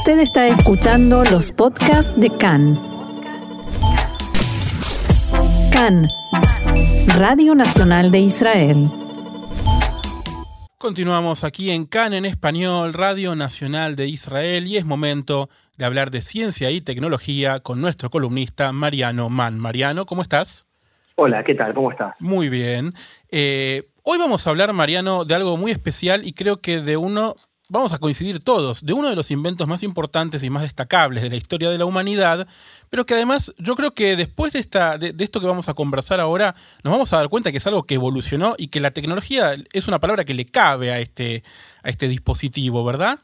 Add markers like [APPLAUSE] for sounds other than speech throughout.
Usted está escuchando los podcasts de CAN. CAN, Radio Nacional de Israel. Continuamos aquí en CAN en español, Radio Nacional de Israel, y es momento de hablar de ciencia y tecnología con nuestro columnista Mariano Mann. Mariano, ¿cómo estás? Hola, ¿qué tal? ¿Cómo estás? Muy bien. Eh, hoy vamos a hablar, Mariano, de algo muy especial y creo que de uno vamos a coincidir todos, de uno de los inventos más importantes y más destacables de la historia de la humanidad, pero que además yo creo que después de, esta, de, esto que vamos a conversar ahora, nos vamos a dar cuenta que es algo que evolucionó y que la tecnología es una palabra que le cabe a este, a este dispositivo, ¿verdad?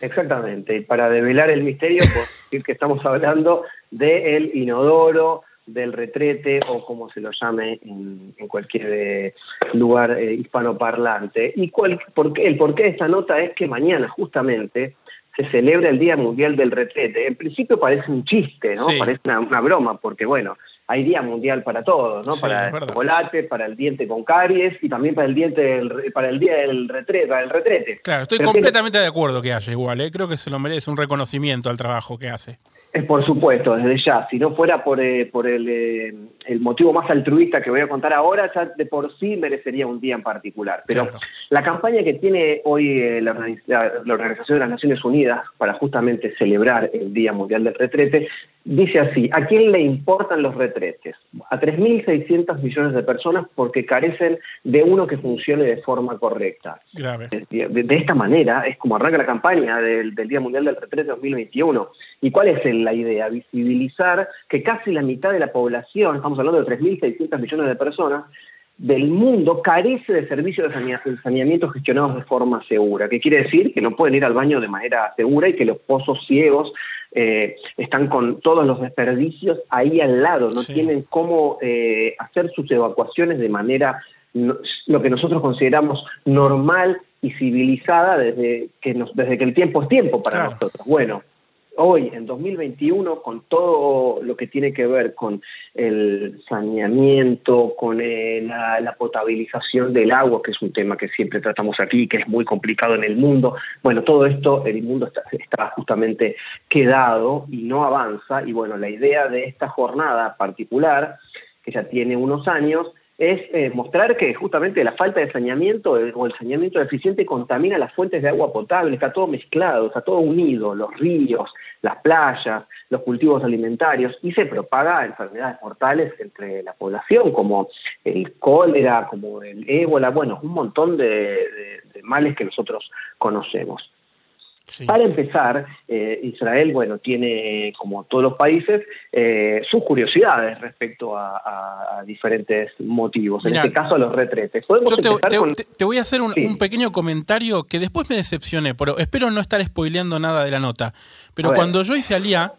Exactamente, para develar el misterio, por decir que estamos hablando del inodoro, del retrete o como se lo llame en, cualquier eh, lugar eh, hispanoparlante. Y cuál, por qué, el porqué de esta nota es que mañana justamente se celebra el Día Mundial del Retrete. En principio parece un chiste, ¿no? Parece una, broma, porque bueno, hay Día Mundial para todos, ¿no? para el chocolate, para el diente con caries y también para el diente para el Día del retrete, para el retrete. Claro, estoy completamente de acuerdo que haya igual, ¿eh? creo que se lo merece un reconocimiento al trabajo que hace. Es por supuesto, desde ya. Si no fuera por, eh, por el, eh, el, motivo más altruista que voy a contar ahora, ya de por sí merecería un día en particular. Pero la campaña que tiene hoy eh, la, Organización de las Naciones Unidas para justamente celebrar el Día Mundial del Retrete dice así, ¿a quién le importan los retretes? A 3.600 millones de personas porque carecen de uno que funcione de forma correcta. Grave. De, esta manera es como arranca la campaña del, del Día Mundial del Retrete 2021. ¿Y cuál es la idea? Visibilizar que casi la mitad de la población, estamos hablando de 3.600 millones de personas, del mundo carece de servicios de saneamiento gestionados de forma segura. ¿Qué quiere decir? Que no pueden ir al baño de manera segura y que los pozos ciegos eh, están con todos los desperdicios ahí al lado, no tienen cómo eh, hacer sus evacuaciones de manera, lo que nosotros consideramos normal y civilizada desde que, desde que el tiempo es tiempo para nosotros. Bueno, hoy, en 2021, con todo lo que tiene que ver con el saneamiento, con eh, la, potabilización del agua, que es un tema que siempre tratamos aquí, que es muy complicado en el mundo, bueno, todo esto, el mundo está, está justamente quedado y no avanza, y bueno, la idea de esta jornada particular, que ya tiene unos años, es eh, mostrar que justamente la falta de saneamiento eh, o el saneamiento deficiente contamina las fuentes de agua potable, está todo mezclado, está todo unido, los ríos, las playas, los cultivos alimentarios, y se propaga enfermedades mortales entre la población, como el cólera, como el ébola, bueno, un montón de males que nosotros conocemos. Para empezar, eh, Israel, bueno, tiene, como todos los países, eh, sus curiosidades respecto a, diferentes motivos, en este caso a los retretes. Yo te, voy a hacer un, pequeño comentario que después me decepcioné, pero espero no estar spoileando nada de la nota. Pero cuando yo hice Alía,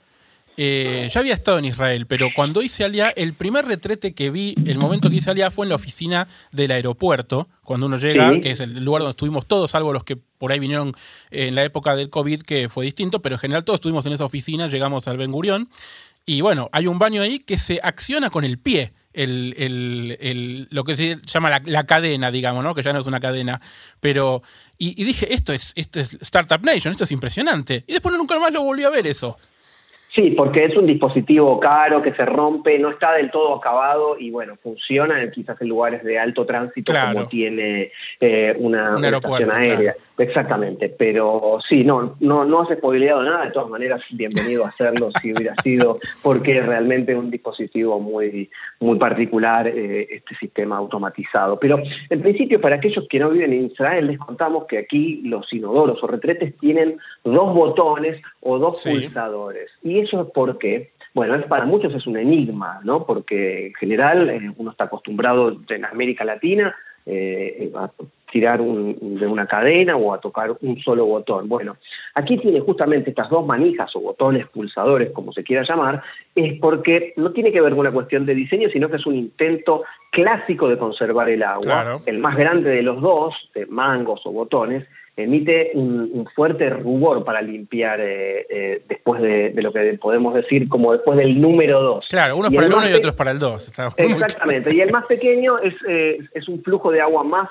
eh, ya había estado en Israel, pero cuando hice Alia, el primer retrete que vi, el momento que hice Alia, fue en la oficina del aeropuerto, cuando uno llega, que es el lugar donde estuvimos todos, salvo los que por ahí vinieron en la época del COVID, que fue distinto, pero en general todos estuvimos en esa oficina, llegamos al Ben Gurión, y bueno, hay un baño ahí que se acciona con el pie. El, lo que se llama la, cadena, digamos, ¿no? Que ya no es una cadena. Pero. Y, dije, esto es, esto es Startup Nation, esto es impresionante. Y después nunca más lo volví a ver eso. Sí, porque es un dispositivo caro que se rompe, no está del todo acabado y bueno, funciona quizás en lugares de alto tránsito como tiene eh, una, estación aérea. Exactamente, pero sí, no, no, no has spoileado nada, de todas maneras, bienvenido a hacerlo si hubiera sido, porque realmente es un dispositivo muy, muy particular eh, este sistema automatizado. Pero en principio, para aquellos que no viven en Israel, les contamos que aquí los inodoros o retretes tienen dos botones o dos pulsadores. Y eso es porque bueno, es, para muchos es un enigma, ¿no? Porque en general eh, uno está acostumbrado en América Latina eh, a tirar de una cadena o a tocar un solo botón. Bueno, aquí tiene justamente estas dos manijas o botones, pulsadores, como se quiera llamar, es porque no tiene que ver con una cuestión de diseño, sino que es un intento clásico de conservar el agua. El más grande de los dos, de mangos o botones, emite un, fuerte rubor para limpiar eh, eh, después de, lo que podemos decir como después del número 2. Claro, uno es para el 1 y otro es para el 2. [LAUGHS] Exactamente, y el más pequeño es, eh, es un flujo de agua más,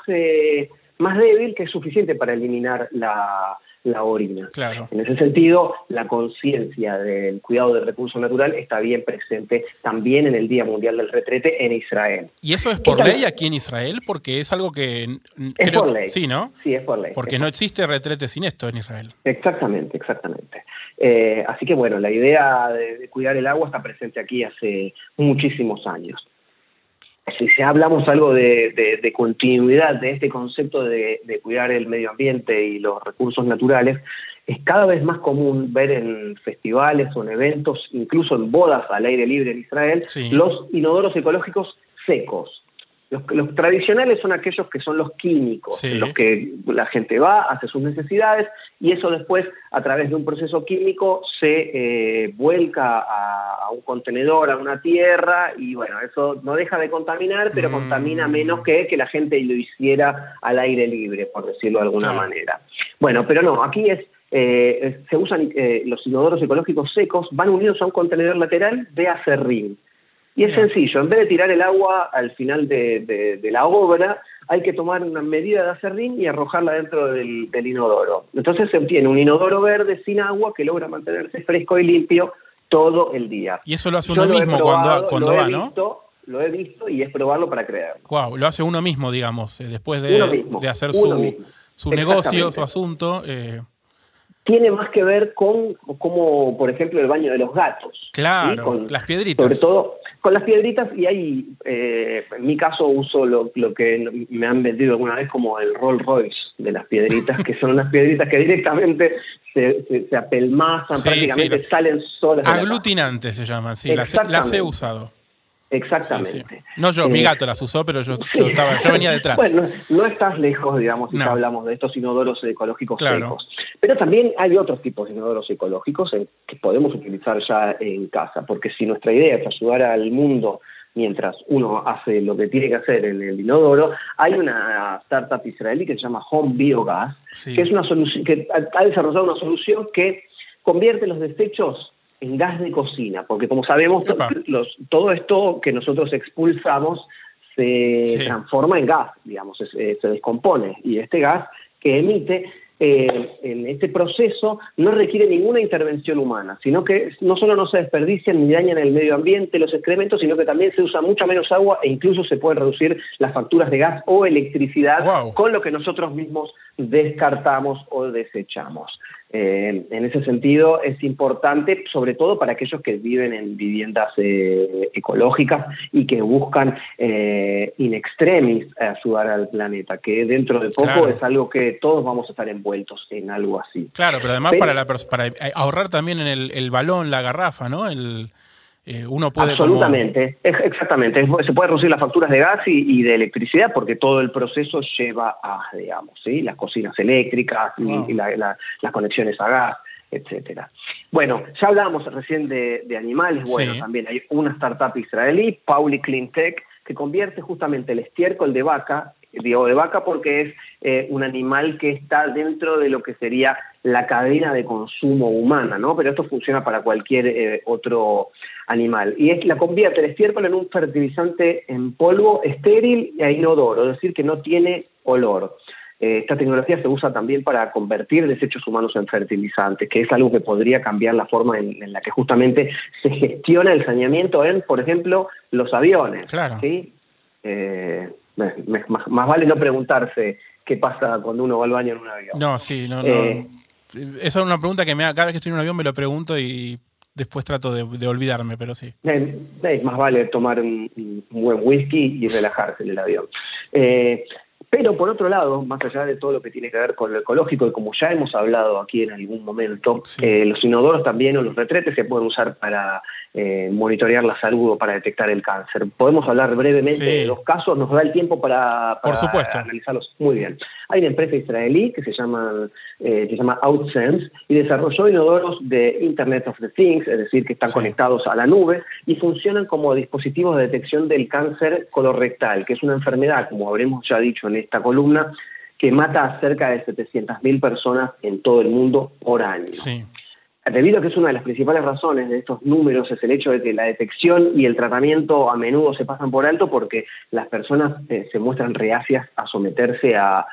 más débil que es suficiente para eliminar la, la orina. Claro. En ese sentido, la conciencia del cuidado del recurso natural está bien presente también en el Día Mundial del Retrete en Israel. ¿Y eso es por ley aquí en Israel? Porque es algo que... Es por ley. Sí, ¿no? Sí, es por ley. Porque no existe retrete sin esto en Israel. Exactamente, exactamente. Eh, así que bueno, la idea de, cuidar el agua está presente aquí hace muchísimos años. Si, hablamos algo de, continuidad de este concepto de, cuidar el medio ambiente y los recursos naturales, es cada vez más común ver en festivales o en eventos, incluso en bodas al aire libre en Israel, los inodoros ecológicos secos. Los, tradicionales son aquellos que son los químicos, en los que la gente va, hace sus necesidades y eso después, a través de un proceso químico, se eh, vuelca a, un contenedor, a una tierra y bueno, eso no deja de contaminar, pero mm. contamina menos que que la gente lo hiciera al aire libre, por decirlo de alguna manera. Bueno, pero no, aquí es eh, se usan eh, los inodoros ecológicos secos, van unidos a un contenedor lateral de acerrín. Y es sencillo, en vez de tirar el agua al final de, la obra, hay que tomar una medida de acerrín y arrojarla dentro del, inodoro. Entonces se obtiene un inodoro verde sin agua que logra mantenerse fresco y limpio todo el día. Y eso lo hace uno mismo cuando, cuando va, ¿no? lo he visto y es probarlo para creerlo. Wow, lo hace uno mismo, digamos, eh, después de, hacer su, su negocio, su asunto. Eh, tiene más que ver con, como por ejemplo, el baño de los gatos. Claro, con, las piedritas. Sobre todo con las piedritas, y hay, eh, en mi caso uso lo, que me han vendido alguna vez como el Rolls Royce de las piedritas, que son unas piedritas que directamente se, se, apelmazan, prácticamente salen solas. Aglutinantes se llaman, sí, las he usado. Exactamente. No yo, mi eh, gato las usó, pero yo, estaba, yo venía detrás. [LAUGHS] Bueno, no estás lejos, digamos, si hablamos de estos inodoros ecológicos secos. Pero también hay otros tipos de inodoros ecológicos que podemos utilizar ya en casa, porque si nuestra idea es ayudar al mundo mientras uno hace lo que tiene que hacer en el inodoro, hay una startup israelí que se llama Home Biogas, que es una solución que ha desarrollado una solución que convierte los desechos en gas de cocina, porque como sabemos, todo esto que nosotros expulsamos se transforma en gas, digamos, se, se descompone, y este gas que emite eh, en este proceso no requiere ninguna intervención humana, sino que no solo no se desperdician ni dañan el medio ambiente los excrementos, sino que también se usa mucha menos agua e incluso se pueden reducir las facturas de gas o electricidad con lo que nosotros mismos descartamos o desechamos. Eh, en ese sentido es importante, sobre todo para aquellos que viven en viviendas eh, ecológicas y que buscan eh, in extremis ayudar al planeta, que dentro de poco es algo que todos vamos a estar envueltos en algo así. Claro, pero además para, la, para ahorrar también en el, el balón, la garrafa, ¿no? El, eh, uno puede Absolutamente, exactamente. Se puede reducir las facturas de gas y, de electricidad porque todo el proceso lleva a, digamos, ¿sí? las cocinas eléctricas y, las conexiones a gas, etcétera. Bueno, ya hablábamos recién de, animales. Bueno, también hay una startup israelí, Pauli Cleantech, que convierte justamente el estiércol de vaca digo de vaca porque es eh, un animal que está dentro de lo que sería la cadena de consumo humana, ¿no? Pero esto funciona para cualquier eh, otro animal. Y es la convierte el estiércol en un fertilizante en polvo estéril e inodoro, es decir, que no tiene olor. Eh, esta tecnología se usa también para convertir desechos humanos en fertilizantes, que es algo que podría cambiar la forma en, la que justamente se gestiona el saneamiento en, por ejemplo, los aviones. Claro. ¿sí? Más, vale no preguntarse qué pasa cuando uno va al baño en un avión. No, sí, no, no. Eh, esa es una pregunta que me, cada vez que estoy en un avión me lo pregunto y después trato de, olvidarme, pero sí. Eh, más vale tomar un, buen whisky y relajarse en el avión. Eh, pero por otro lado, más allá de todo lo que tiene que ver con lo ecológico, y como ya hemos hablado aquí en algún momento, los inodoros también o los retretes se pueden usar para eh, monitorear la salud o para detectar el cáncer. Podemos hablar brevemente de los casos, nos da el tiempo para, Por supuesto. analizarlos. Muy bien. Hay una empresa israelí que se llama, eh, se llama OutSense y desarrolló inodoros de Internet of the Things, es decir, que están conectados a la nube y funcionan como dispositivos de detección del cáncer colorectal, que es una enfermedad, como habremos ya dicho en esta columna, que mata a cerca de 700.000 personas en todo el mundo por año. Sí. Debido a que es una de las principales razones de estos números es el hecho de que la detección y el tratamiento a menudo se pasan por alto porque las personas eh, se muestran reacias a someterse a,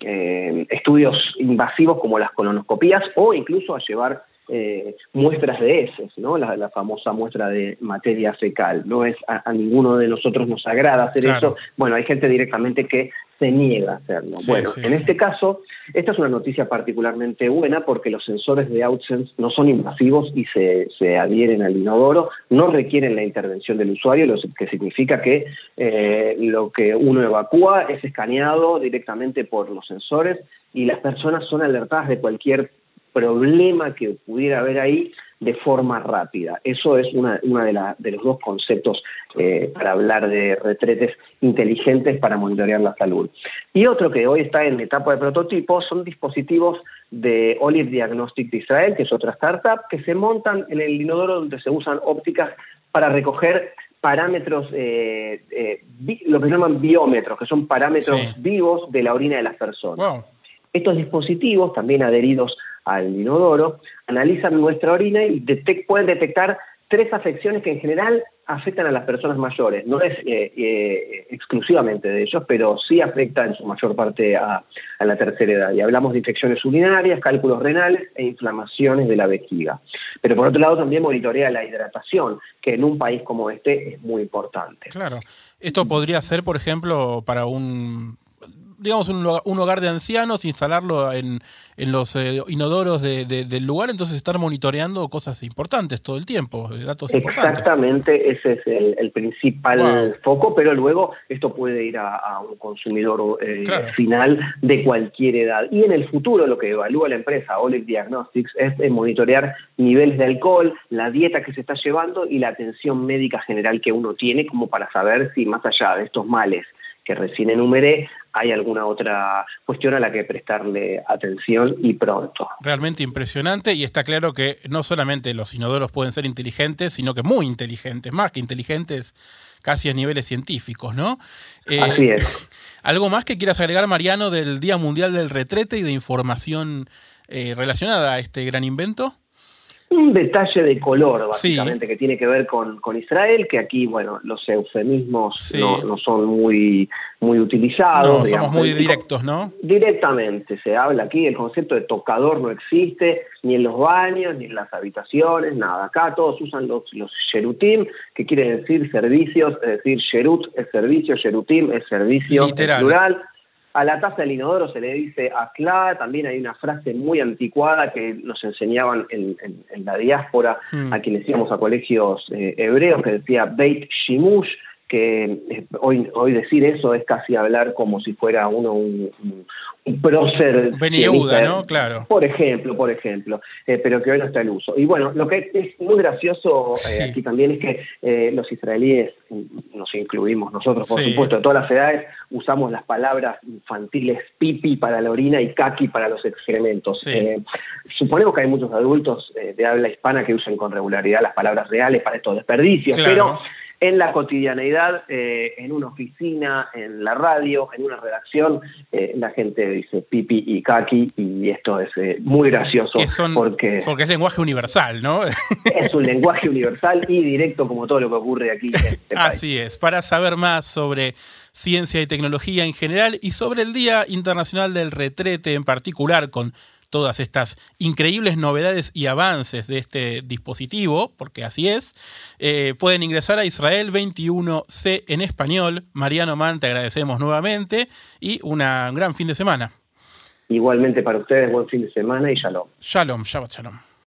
eh, estudios invasivos como las colonoscopías o incluso a llevar eh, muestras de heces, ¿no? La, famosa muestra de materia fecal. No es a, ninguno de nosotros nos agrada hacer eso. Bueno, hay gente directamente que se niega a hacerlo. bueno, en este caso, esta es una noticia particularmente buena porque los sensores de AdSense no son invasivos y se, se adhieren al inodoro, no requieren la intervención del usuario, lo que significa que eh, lo que uno evacúa es escaneado directamente por los sensores y las personas son alertadas de cualquier problema que pudiera haber ahí de forma rápida. Eso es una, una de, de, los dos conceptos eh, para hablar de retretes inteligentes para monitorear la salud. Y otro que hoy está en etapa de prototipo son dispositivos de Olive Diagnostic de Israel, que es otra startup, que se montan en el inodoro donde se usan ópticas para recoger parámetros, eh, eh, lo que llaman biómetros, que son parámetros vivos de la orina de las personas. Estos dispositivos, también adheridos al inodoro, analizan nuestra orina y pueden detectar tres afecciones que en general afectan a las personas mayores. No es eh, eh, exclusivamente de ellos, pero sí afecta en su mayor parte a, la tercera edad. Y hablamos de infecciones urinarias, cálculos renales e inflamaciones de la vejiga. Pero por otro lado también monitorea la hidratación, que en un país como este es muy importante. Claro. Esto podría ser, por ejemplo, para un digamos, un, hogar de ancianos, instalarlo en, en los eh, inodoros del lugar, entonces estar monitoreando cosas importantes todo el tiempo, datos Exactamente, ese es el, principal foco, pero luego esto puede ir a, un consumidor eh, final de cualquier edad. Y en el futuro lo que evalúa la empresa Olive Diagnostics es eh, monitorear niveles de alcohol, la dieta que se está llevando y la atención médica general que uno tiene como para saber si más allá de estos males que recién enumeré, hay alguna otra cuestión a la que prestarle atención y pronto. Realmente impresionante y está claro que no solamente los inodoros pueden ser inteligentes, sino que muy inteligentes, más que inteligentes casi a niveles científicos, ¿no? Eh, Así es. [LAUGHS] ¿Algo más que quieras agregar, Mariano, del Día Mundial del Retrete y de información eh, relacionada a este gran invento? Un detalle de color, básicamente, que tiene que ver con, Israel, que aquí, bueno, los eufemismos no, son muy, muy utilizados. No, somos muy directos, ¿no? Directamente se habla aquí, el concepto de tocador no existe, ni en los baños, ni en las habitaciones, nada. Acá todos usan los, los sherutim, que quiere decir servicios, es decir, sherut es servicio, sherutim es servicio Literal. plural. A la taza del inodoro se le dice akla, también hay una frase muy anticuada que nos enseñaban en, la diáspora hmm. a quienes íbamos a colegios eh, hebreos que decía Beit Shimush, que eh, hoy, hoy decir eso es casi hablar como si fuera uno un, un prócer. ¿no? Claro. Por ejemplo, por ejemplo, eh, pero que hoy no está en uso. Y bueno, lo que es muy gracioso eh, aquí también es que los israelíes, nos incluimos nosotros, por supuesto, de todas las edades, usamos las palabras infantiles pipi para la orina y kaki para los excrementos. suponemos que hay muchos adultos de habla hispana que usan con regularidad las palabras reales para estos desperdicios, pero en la cotidianeidad, eh, en una oficina, en la radio, en una redacción, eh, la gente dice pipi y kaki y esto es eh, muy gracioso. porque, porque es lenguaje universal, ¿no? [LAUGHS] es un lenguaje universal y directo como todo lo que ocurre aquí. En este Así es. Para saber más sobre ciencia y tecnología en general y sobre el Día Internacional del Retrete en particular con todas estas increíbles novedades y avances de este dispositivo, porque así es, eh, pueden ingresar a Israel 21C en español. Mariano Man, te agradecemos nuevamente y una, un gran fin de semana. Igualmente para ustedes, buen fin de semana y shalom. Shalom, Shabbat Shalom.